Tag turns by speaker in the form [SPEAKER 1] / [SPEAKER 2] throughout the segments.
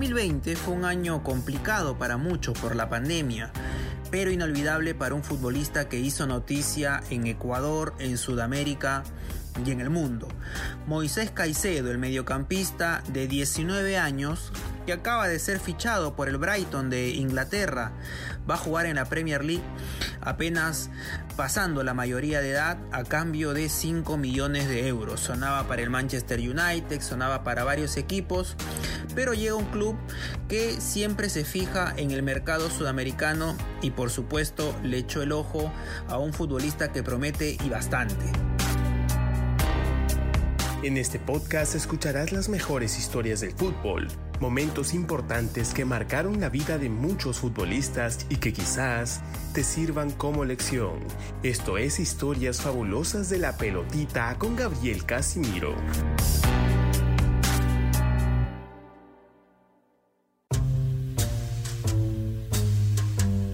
[SPEAKER 1] 2020 fue un año complicado para muchos por la pandemia, pero inolvidable para un futbolista que hizo noticia en Ecuador, en Sudamérica y en el mundo. Moisés Caicedo, el mediocampista de 19 años, acaba de ser fichado por el Brighton de Inglaterra, va a jugar en la Premier League apenas pasando la mayoría de edad a cambio de 5 millones de euros. Sonaba para el Manchester United, sonaba para varios equipos, pero llega un club que siempre se fija en el mercado sudamericano y por supuesto le echó el ojo a un futbolista que promete y bastante.
[SPEAKER 2] En este podcast escucharás las mejores historias del fútbol, momentos importantes que marcaron la vida de muchos futbolistas y que quizás te sirvan como lección. Esto es Historias Fabulosas de la Pelotita con Gabriel Casimiro.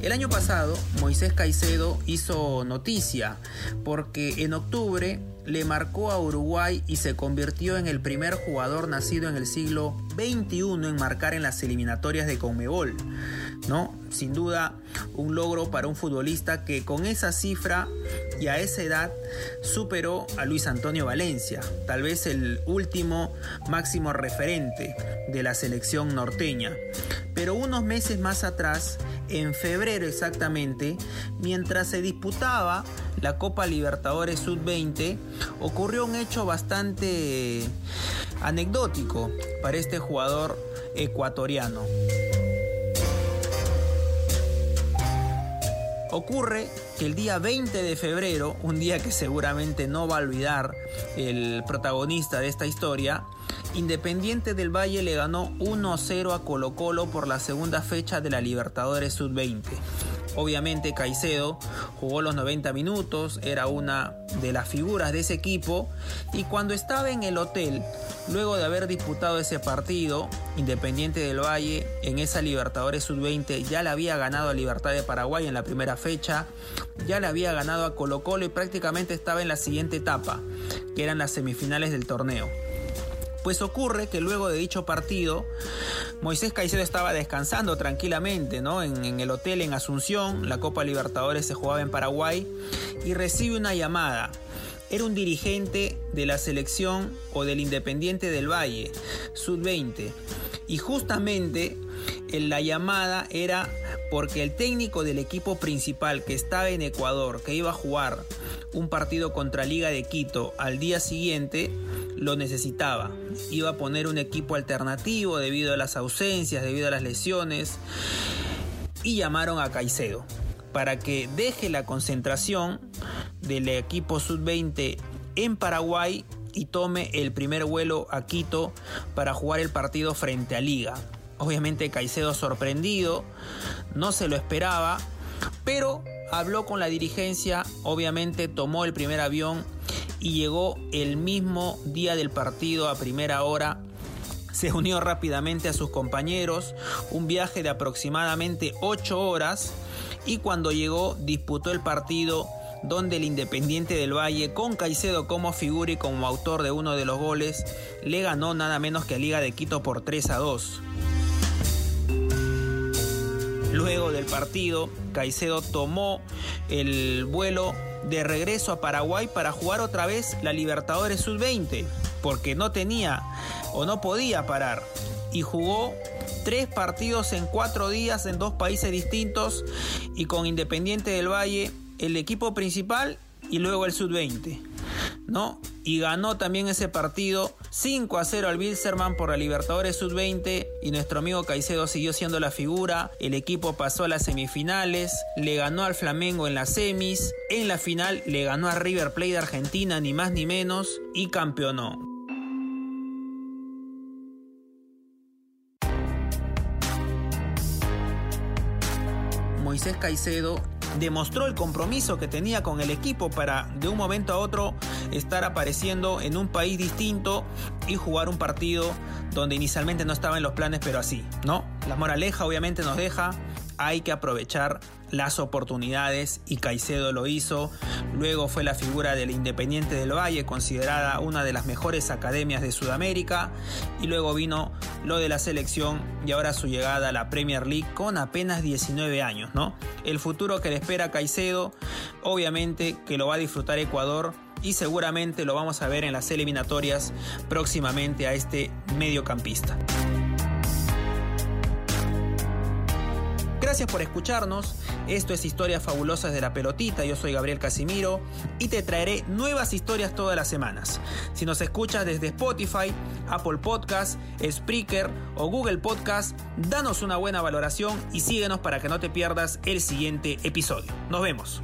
[SPEAKER 1] El año pasado, Moisés Caicedo hizo noticia porque en octubre le marcó a Uruguay y se convirtió en el primer jugador nacido en el siglo XXI en marcar en las eliminatorias de Conmebol. ¿no? Sin duda, un logro para un futbolista que con esa cifra y a esa edad superó a Luis Antonio Valencia, tal vez el último máximo referente de la selección norteña. Pero unos meses más atrás, en febrero exactamente, mientras se disputaba la Copa Libertadores Sub-20, ocurrió un hecho bastante anecdótico para este jugador ecuatoriano. Ocurre que el día 20 de febrero, un día que seguramente no va a olvidar el protagonista de esta historia, Independiente del Valle le ganó 1-0 a Colo Colo por la segunda fecha de la Libertadores Sub-20. Obviamente Caicedo jugó los 90 minutos, era una de las figuras de ese equipo y cuando estaba en el hotel, luego de haber disputado ese partido, Independiente del Valle en esa Libertadores Sub-20 ya le había ganado a Libertad de Paraguay en la primera fecha, ya le había ganado a Colo Colo y prácticamente estaba en la siguiente etapa, que eran las semifinales del torneo. Pues ocurre que luego de dicho partido, Moisés Caicedo estaba descansando tranquilamente ¿no? en, el hotel en Asunción, la Copa Libertadores se jugaba en Paraguay, y recibe una llamada. Era un dirigente de la selección o del Independiente del Valle, Sud-20. Y justamente en la llamada era porque el técnico del equipo principal que estaba en Ecuador, que iba a jugar un partido contra Liga de Quito al día siguiente, lo necesitaba. Iba a poner un equipo alternativo debido a las ausencias, debido a las lesiones. Y llamaron a Caicedo para que deje la concentración del equipo sub-20 en Paraguay y tome el primer vuelo a Quito para jugar el partido frente a Liga. Obviamente Caicedo sorprendido, no se lo esperaba, pero habló con la dirigencia, obviamente tomó el primer avión y llegó el mismo día del partido a primera hora. Se unió rápidamente a sus compañeros, un viaje de aproximadamente 8 horas y cuando llegó disputó el partido donde el Independiente del Valle, con Caicedo como figura y como autor de uno de los goles, le ganó nada menos que a Liga de Quito por 3 a 2. Luego del partido, Caicedo tomó el vuelo de regreso a Paraguay para jugar otra vez la Libertadores Sub-20, porque no tenía o no podía parar. Y jugó tres partidos en cuatro días en dos países distintos y con Independiente del Valle, el equipo principal y luego el Sub-20. ¿no? Y ganó también ese partido 5 a 0 al Bilzerman por la Libertadores Sub-20 y nuestro amigo Caicedo siguió siendo la figura. El equipo pasó a las semifinales, le ganó al Flamengo en las semis, en la final le ganó a River Plate de Argentina ni más ni menos y campeonó. Moisés Caicedo demostró el compromiso que tenía con el equipo para de un momento a otro estar apareciendo en un país distinto y jugar un partido donde inicialmente no estaba en los planes, pero así, ¿no? La moraleja obviamente nos deja hay que aprovechar las oportunidades y Caicedo lo hizo. Luego fue la figura del Independiente del Valle, considerada una de las mejores academias de Sudamérica. Y luego vino lo de la selección y ahora su llegada a la Premier League con apenas 19 años, ¿no? El futuro que le espera Caicedo, obviamente que lo va a disfrutar Ecuador y seguramente lo vamos a ver en las eliminatorias próximamente a este mediocampista. Gracias por escucharnos. Esto es Historias Fabulosas de la Pelotita. Yo soy Gabriel Casimiro y te traeré nuevas historias todas las semanas. Si nos escuchas desde Spotify, Apple Podcast, Spreaker o Google Podcast, danos una buena valoración y síguenos para que no te pierdas el siguiente episodio. Nos vemos.